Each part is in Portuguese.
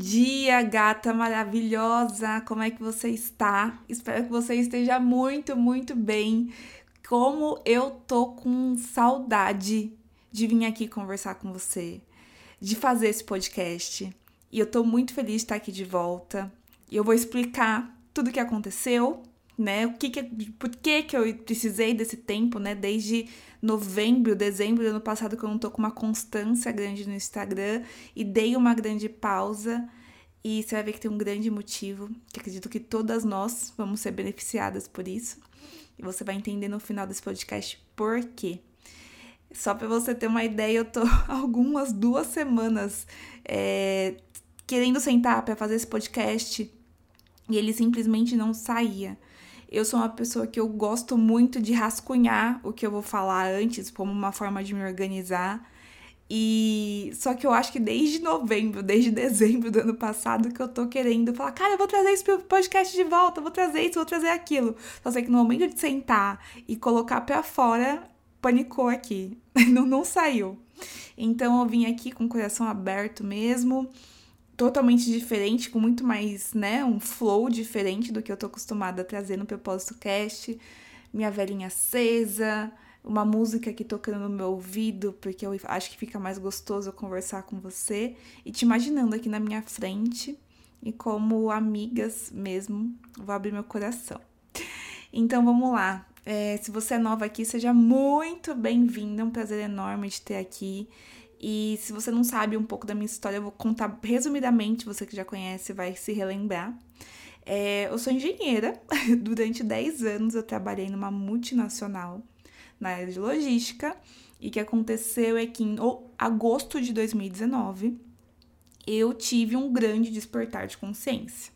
dia, gata maravilhosa! Como é que você está? Espero que você esteja muito, muito bem. Como eu tô com saudade de vir aqui conversar com você, de fazer esse podcast. E eu tô muito feliz de estar aqui de volta. E eu vou explicar tudo o que aconteceu, né? O que que, por que que eu precisei desse tempo, né? Desde novembro, dezembro do ano passado que eu não tô com uma constância grande no Instagram e dei uma grande pausa. E você vai ver que tem um grande motivo, que acredito que todas nós vamos ser beneficiadas por isso. E você vai entender no final desse podcast por quê. Só para você ter uma ideia, eu tô algumas duas semanas é, querendo sentar para fazer esse podcast e ele simplesmente não saía. Eu sou uma pessoa que eu gosto muito de rascunhar o que eu vou falar antes, como uma forma de me organizar. E só que eu acho que desde novembro, desde dezembro do ano passado, que eu tô querendo falar, cara, eu vou trazer esse podcast de volta, vou trazer isso, vou trazer aquilo. Só sei que no momento de sentar e colocar pra fora, panicou aqui. Não, não saiu. Então eu vim aqui com o coração aberto mesmo totalmente diferente, com muito mais, né, um flow diferente do que eu tô acostumada a trazer no Propósito Cast. Minha velhinha acesa, uma música aqui tocando no meu ouvido, porque eu acho que fica mais gostoso conversar com você e te imaginando aqui na minha frente e como amigas mesmo, vou abrir meu coração. Então vamos lá. É, se você é nova aqui, seja muito bem-vinda. É um prazer enorme de ter aqui. E se você não sabe um pouco da minha história, eu vou contar resumidamente, você que já conhece vai se relembrar. É, eu sou engenheira, durante 10 anos eu trabalhei numa multinacional na área de logística, e o que aconteceu é que em agosto de 2019 eu tive um grande despertar de consciência.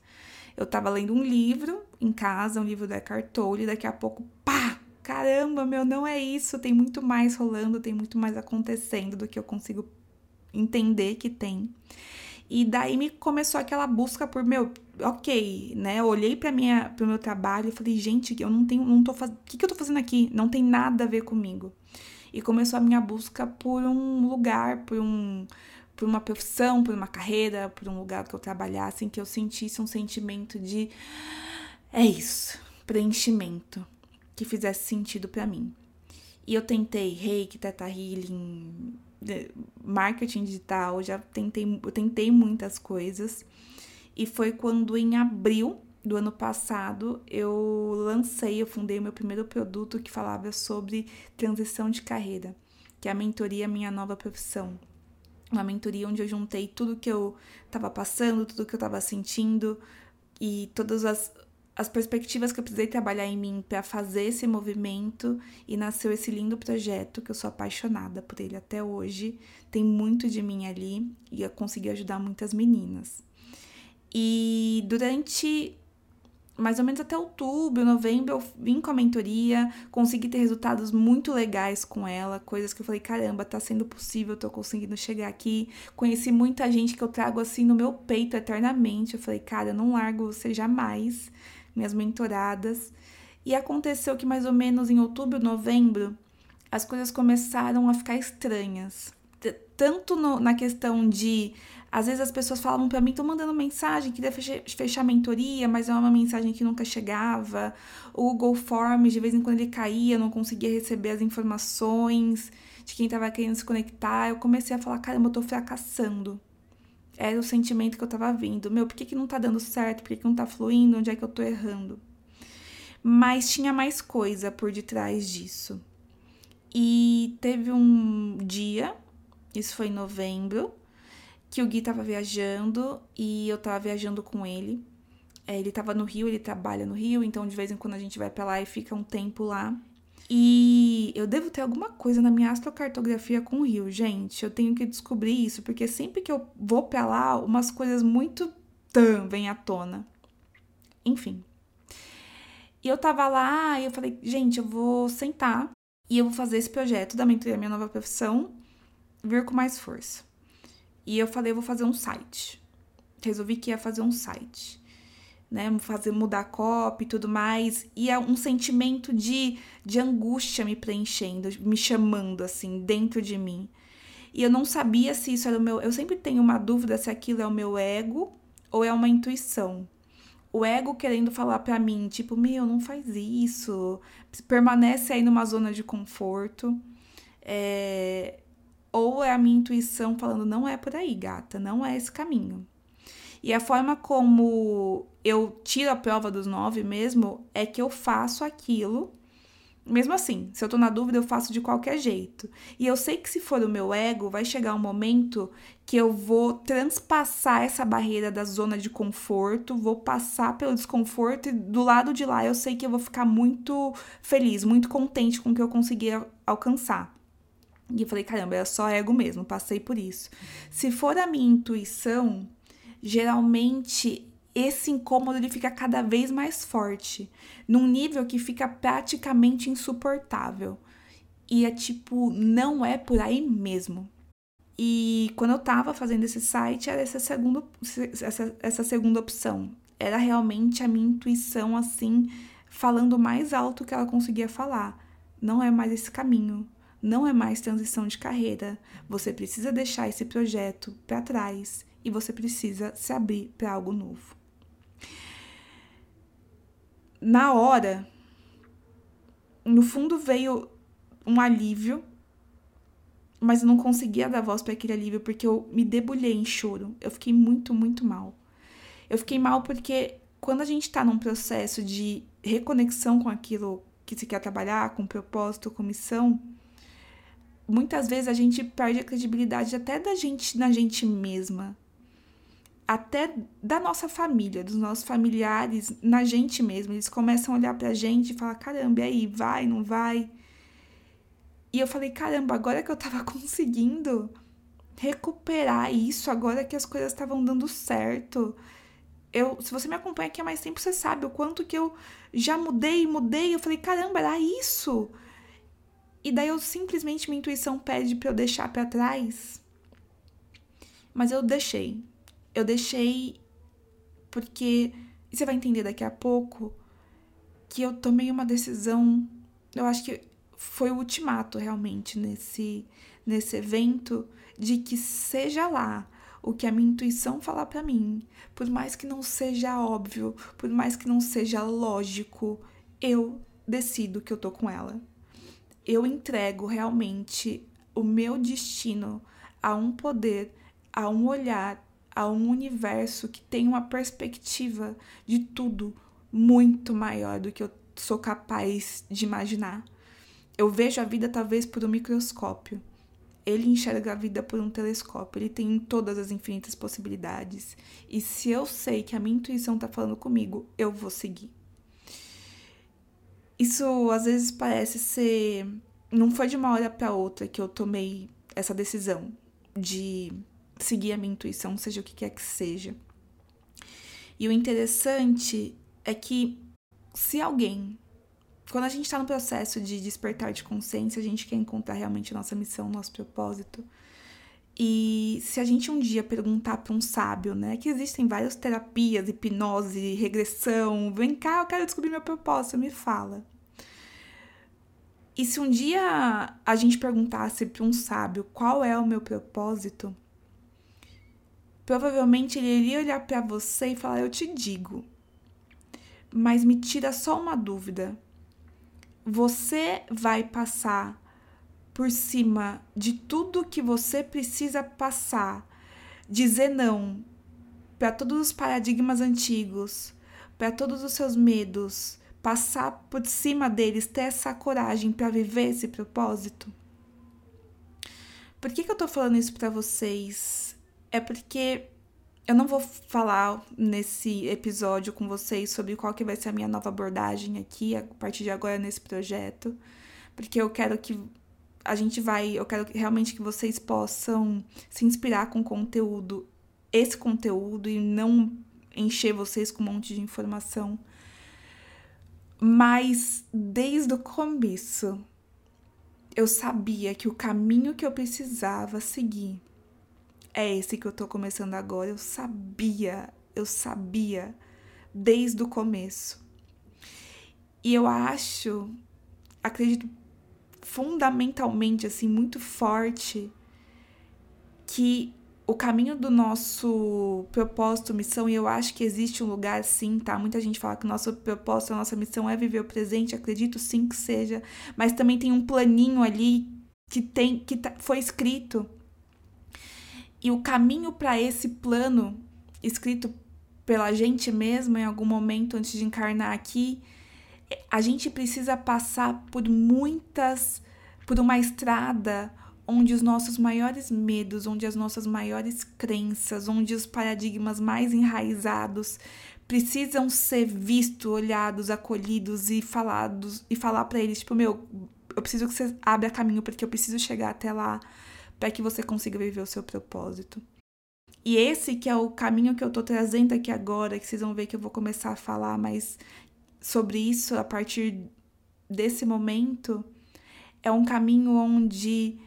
Eu estava lendo um livro em casa, um livro da Eckhart Tolle, e daqui a pouco, pá, caramba, meu, não é isso, tem muito mais rolando, tem muito mais acontecendo do que eu consigo entender que tem. E daí me começou aquela busca por meu, ok, né? Eu olhei para minha pro meu trabalho e falei, gente, eu não tenho, não tô fazendo, o que que eu tô fazendo aqui? Não tem nada a ver comigo. E começou a minha busca por um lugar, por um por uma profissão, por uma carreira, por um lugar que eu trabalhasse, em que eu sentisse um sentimento de é isso, preenchimento que fizesse sentido para mim. E eu tentei reiki, teta healing, marketing digital, já tentei, eu tentei muitas coisas. E foi quando em abril do ano passado eu lancei, eu fundei o meu primeiro produto que falava sobre transição de carreira, que é a mentoria Minha Nova Profissão. Uma mentoria onde eu juntei tudo que eu estava passando, tudo que eu estava sentindo e todas as as perspectivas que eu precisei trabalhar em mim para fazer esse movimento e nasceu esse lindo projeto que eu sou apaixonada por ele até hoje. Tem muito de mim ali e eu consegui ajudar muitas meninas. E durante mais ou menos até outubro, novembro, eu vim com a mentoria, consegui ter resultados muito legais com ela, coisas que eu falei, caramba, tá sendo possível, tô conseguindo chegar aqui. Conheci muita gente que eu trago assim no meu peito eternamente. Eu falei, cara, eu não largo você jamais minhas mentoradas. E aconteceu que mais ou menos em outubro, novembro, as coisas começaram a ficar estranhas. Tanto no, na questão de. Às vezes as pessoas falavam para mim, tô mandando mensagem, queria fechar a mentoria, mas é uma mensagem que nunca chegava. O Google Forms, de vez em quando ele caía, não conseguia receber as informações de quem tava querendo se conectar. Eu comecei a falar, caramba, eu tô fracassando era o sentimento que eu tava vindo. Meu, por que, que não tá dando certo? Por que, que não tá fluindo? Onde é que eu tô errando? Mas tinha mais coisa por detrás disso. E teve um dia, isso foi em novembro, que o Gui tava viajando e eu tava viajando com ele. É, ele tava no Rio, ele trabalha no Rio, então de vez em quando a gente vai pra lá e fica um tempo lá. E eu devo ter alguma coisa na minha astrocartografia com o Rio, gente. Eu tenho que descobrir isso, porque sempre que eu vou pra lá, umas coisas muito tão vêm à tona. Enfim. E eu tava lá e eu falei, gente, eu vou sentar e eu vou fazer esse projeto da mentoria Minha Nova Profissão vir com mais força. E eu falei, eu vou fazer um site. Resolvi que ia fazer um site né, fazer mudar a copy e tudo mais, e é um sentimento de, de angústia me preenchendo, me chamando assim dentro de mim. E eu não sabia se isso era o meu. Eu sempre tenho uma dúvida se aquilo é o meu ego ou é uma intuição. O ego querendo falar para mim, tipo, meu, não faz isso, permanece aí numa zona de conforto. É... Ou é a minha intuição falando, não é por aí, gata, não é esse caminho. E a forma como eu tiro a prova dos nove mesmo é que eu faço aquilo. Mesmo assim, se eu tô na dúvida, eu faço de qualquer jeito. E eu sei que se for o meu ego, vai chegar um momento que eu vou transpassar essa barreira da zona de conforto, vou passar pelo desconforto e do lado de lá eu sei que eu vou ficar muito feliz, muito contente com o que eu consegui alcançar. E eu falei, caramba, era só ego mesmo, passei por isso. Se for a minha intuição, geralmente esse incômodo ele fica cada vez mais forte, num nível que fica praticamente insuportável. E é tipo, não é por aí mesmo. E quando eu tava fazendo esse site, era essa segunda, essa, essa segunda opção. Era realmente a minha intuição, assim, falando mais alto que ela conseguia falar. Não é mais esse caminho. Não é mais transição de carreira. Você precisa deixar esse projeto para trás e você precisa se abrir para algo novo. Na hora, no fundo veio um alívio, mas eu não conseguia dar voz para aquele alívio porque eu me debulhei em choro. Eu fiquei muito, muito mal. Eu fiquei mal porque quando a gente está num processo de reconexão com aquilo que se quer trabalhar, com propósito, com missão, muitas vezes a gente perde a credibilidade até da gente na gente mesma até da nossa família, dos nossos familiares, na gente mesmo. Eles começam a olhar pra gente e falar: caramba, e aí, vai, não vai? E eu falei: caramba, agora que eu tava conseguindo recuperar isso, agora que as coisas estavam dando certo. Eu, se você me acompanha aqui há mais tempo, você sabe o quanto que eu já mudei, mudei. Eu falei: caramba, era isso. E daí eu simplesmente minha intuição pede para eu deixar para trás. Mas eu deixei eu deixei porque você vai entender daqui a pouco que eu tomei uma decisão, eu acho que foi o ultimato realmente nesse nesse evento de que seja lá o que a minha intuição falar para mim, por mais que não seja óbvio, por mais que não seja lógico, eu decido que eu tô com ela. Eu entrego realmente o meu destino a um poder, a um olhar a um universo que tem uma perspectiva de tudo muito maior do que eu sou capaz de imaginar. Eu vejo a vida talvez por um microscópio. Ele enxerga a vida por um telescópio, ele tem todas as infinitas possibilidades. E se eu sei que a minha intuição está falando comigo, eu vou seguir. Isso às vezes parece ser. Não foi de uma hora para outra que eu tomei essa decisão de seguir a minha intuição, seja o que quer que seja. E o interessante é que se alguém, quando a gente está no processo de despertar de consciência, a gente quer encontrar realmente a nossa missão, nosso propósito. E se a gente um dia perguntar para um sábio, né, que existem várias terapias, hipnose, regressão, vem cá, eu quero descobrir meu propósito, me fala. E se um dia a gente perguntasse para um sábio qual é o meu propósito, Provavelmente ele iria olhar para você e falar: Eu te digo. Mas me tira só uma dúvida. Você vai passar por cima de tudo que você precisa passar, dizer não para todos os paradigmas antigos, para todos os seus medos, passar por cima deles, ter essa coragem para viver esse propósito? Por que, que eu tô falando isso para vocês? É porque eu não vou falar nesse episódio com vocês sobre qual que vai ser a minha nova abordagem aqui a partir de agora nesse projeto, porque eu quero que a gente vai, eu quero realmente que vocês possam se inspirar com conteúdo, esse conteúdo e não encher vocês com um monte de informação. Mas desde o começo eu sabia que o caminho que eu precisava seguir é esse que eu tô começando agora. Eu sabia, eu sabia desde o começo. E eu acho, acredito fundamentalmente, assim, muito forte, que o caminho do nosso propósito, missão, e eu acho que existe um lugar sim, tá? Muita gente fala que o nosso propósito, a nossa missão é viver o presente, acredito sim que seja, mas também tem um planinho ali que tem que tá, foi escrito. E o caminho para esse plano escrito pela gente mesma em algum momento antes de encarnar aqui, a gente precisa passar por muitas por uma estrada onde os nossos maiores medos, onde as nossas maiores crenças, onde os paradigmas mais enraizados precisam ser vistos, olhados, acolhidos e falados e falar para eles, tipo, meu, eu preciso que você abra caminho porque eu preciso chegar até lá para que você consiga viver o seu propósito. E esse que é o caminho que eu tô trazendo aqui agora, que vocês vão ver que eu vou começar a falar mais sobre isso a partir desse momento, é um caminho onde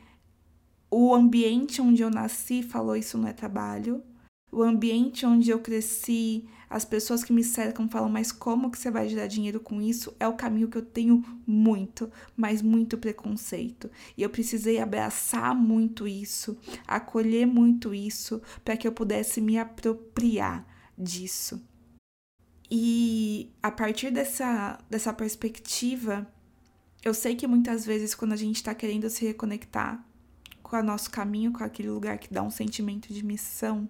o ambiente onde eu nasci falou isso não é trabalho. O ambiente onde eu cresci, as pessoas que me cercam falam, mas como que você vai gerar dinheiro com isso? É o caminho que eu tenho muito, mas muito preconceito. E eu precisei abraçar muito isso, acolher muito isso, para que eu pudesse me apropriar disso. E a partir dessa, dessa perspectiva, eu sei que muitas vezes, quando a gente está querendo se reconectar com o nosso caminho, com aquele lugar que dá um sentimento de missão,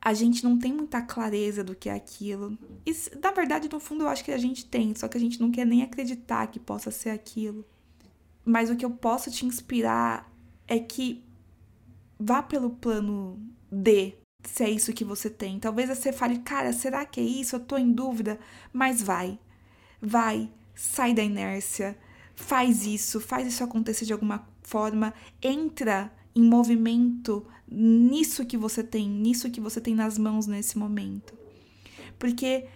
a gente não tem muita clareza do que é aquilo. E, na verdade, no fundo, eu acho que a gente tem, só que a gente não quer nem acreditar que possa ser aquilo. Mas o que eu posso te inspirar é que vá pelo plano D, se é isso que você tem. Talvez você fale, cara, será que é isso? Eu tô em dúvida. Mas vai. Vai. Sai da inércia. Faz isso. Faz isso acontecer de alguma forma, entra em movimento nisso que você tem, nisso que você tem nas mãos nesse momento. Porque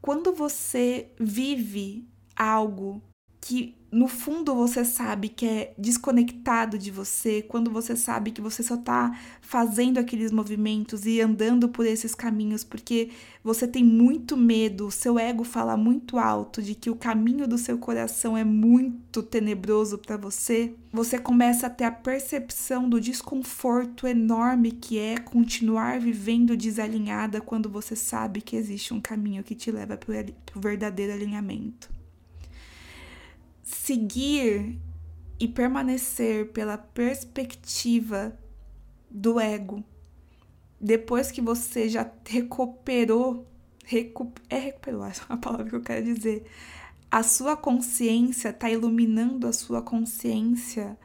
quando você vive algo que no fundo você sabe que é desconectado de você, quando você sabe que você só tá fazendo aqueles movimentos e andando por esses caminhos porque você tem muito medo, o seu ego fala muito alto de que o caminho do seu coração é muito tenebroso para você, você começa a ter a percepção do desconforto enorme que é continuar vivendo desalinhada quando você sabe que existe um caminho que te leva para o verdadeiro alinhamento seguir e permanecer pela perspectiva do ego, depois que você já recuperou, recu é recuperou a palavra que eu quero dizer, a sua consciência está iluminando a sua consciência,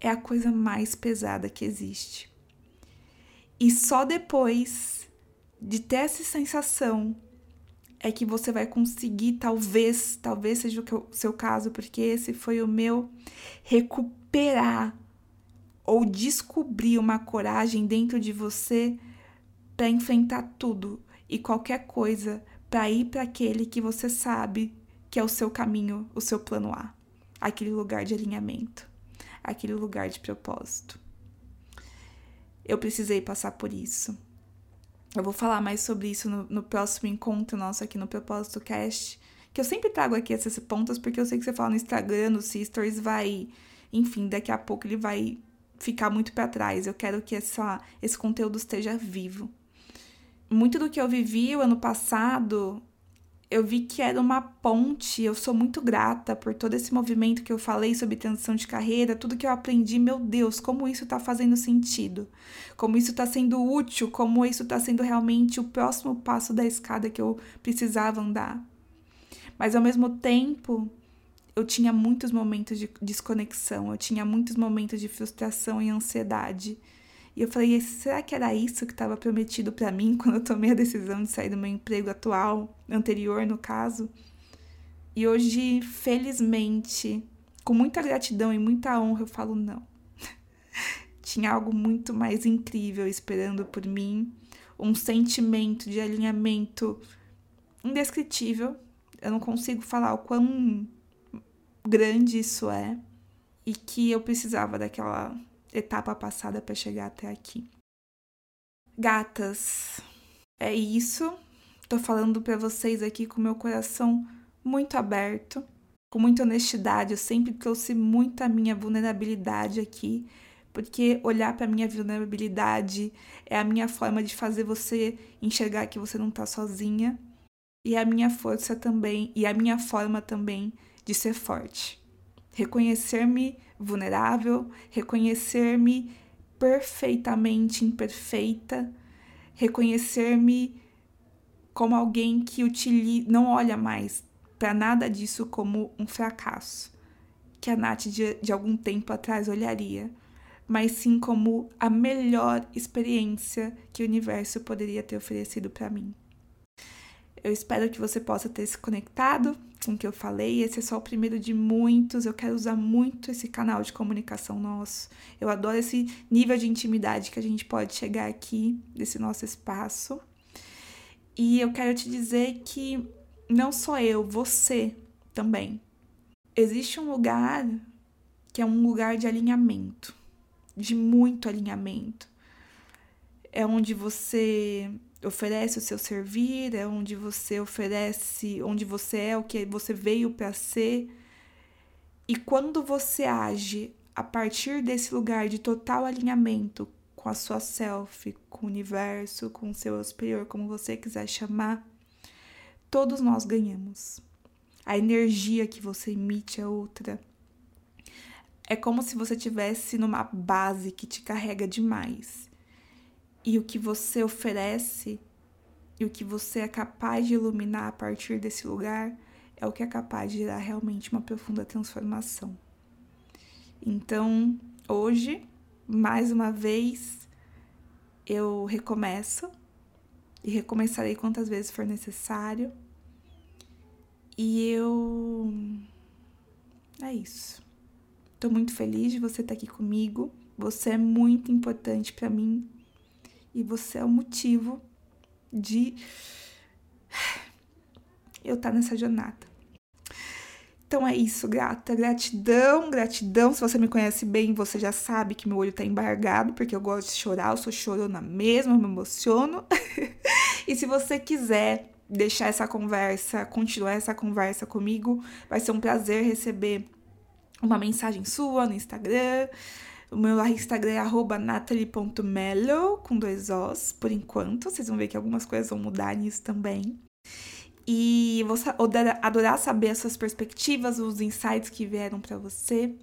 é a coisa mais pesada que existe. E só depois de ter essa sensação é que você vai conseguir, talvez, talvez seja o seu caso, porque esse foi o meu, recuperar ou descobrir uma coragem dentro de você para enfrentar tudo e qualquer coisa para ir para aquele que você sabe que é o seu caminho, o seu plano A, aquele lugar de alinhamento, aquele lugar de propósito. Eu precisei passar por isso. Eu vou falar mais sobre isso no, no próximo encontro nosso aqui no Propósito Cast. Que eu sempre trago aqui esses pontos, porque eu sei que você fala no Instagram, no Sisters, vai. Enfim, daqui a pouco ele vai ficar muito para trás. Eu quero que essa, esse conteúdo esteja vivo. Muito do que eu vivi o ano passado eu vi que era uma ponte. Eu sou muito grata por todo esse movimento que eu falei sobre transição de carreira, tudo que eu aprendi. Meu Deus, como isso está fazendo sentido, como isso está sendo útil, como isso está sendo realmente o próximo passo da escada que eu precisava andar. Mas ao mesmo tempo, eu tinha muitos momentos de desconexão, eu tinha muitos momentos de frustração e ansiedade. E eu falei, será que era isso que estava prometido para mim quando eu tomei a decisão de sair do meu emprego atual, anterior no caso? E hoje, felizmente, com muita gratidão e muita honra, eu falo não. Tinha algo muito mais incrível esperando por mim, um sentimento de alinhamento indescritível. Eu não consigo falar o quão grande isso é e que eu precisava daquela etapa passada para chegar até aqui. Gatas, é isso. Tô falando para vocês aqui com meu coração muito aberto, com muita honestidade. Eu sempre trouxe muita minha vulnerabilidade aqui porque olhar para minha vulnerabilidade é a minha forma de fazer você enxergar que você não tá sozinha e a minha força também e a minha forma também de ser forte. Reconhecer-me vulnerável, reconhecer-me perfeitamente imperfeita, reconhecer-me como alguém que utiliza, não olha mais para nada disso como um fracasso, que a Nath de, de algum tempo atrás olharia, mas sim como a melhor experiência que o universo poderia ter oferecido para mim. Eu espero que você possa ter se conectado com que eu falei. Esse é só o primeiro de muitos. Eu quero usar muito esse canal de comunicação nosso. Eu adoro esse nível de intimidade que a gente pode chegar aqui, nesse nosso espaço. E eu quero te dizer que não só eu, você também. Existe um lugar que é um lugar de alinhamento, de muito alinhamento. É onde você oferece o seu servir, é onde você oferece, onde você é o que você veio para ser. E quando você age a partir desse lugar de total alinhamento com a sua self, com o universo, com o seu superior, como você quiser chamar, todos nós ganhamos. A energia que você emite é outra. É como se você tivesse numa base que te carrega demais. E o que você oferece e o que você é capaz de iluminar a partir desse lugar é o que é capaz de gerar realmente uma profunda transformação. Então, hoje mais uma vez eu recomeço e recomeçarei quantas vezes for necessário. E eu. É isso. Tô muito feliz de você estar aqui comigo. Você é muito importante para mim e você é o motivo de eu estar nessa jornada. Então é isso, grata. Gratidão, gratidão. Se você me conhece bem, você já sabe que meu olho tá embargado, porque eu gosto de chorar, eu sou chorona mesmo, eu me emociono. e se você quiser deixar essa conversa, continuar essa conversa comigo, vai ser um prazer receber uma mensagem sua no Instagram. O meu Instagram é natalie.melo, com dois Os, por enquanto. Vocês vão ver que algumas coisas vão mudar nisso também. E vou adorar saber as suas perspectivas, os insights que vieram para você.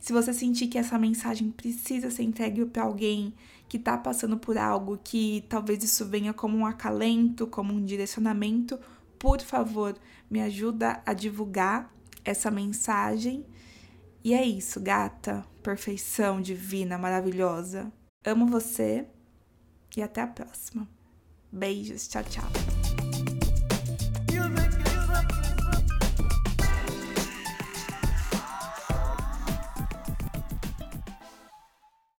Se você sentir que essa mensagem precisa ser entregue para alguém que está passando por algo, que talvez isso venha como um acalento, como um direcionamento, por favor, me ajuda a divulgar essa mensagem. E é isso, gata, perfeição divina, maravilhosa. Amo você e até a próxima. Beijos, tchau, tchau.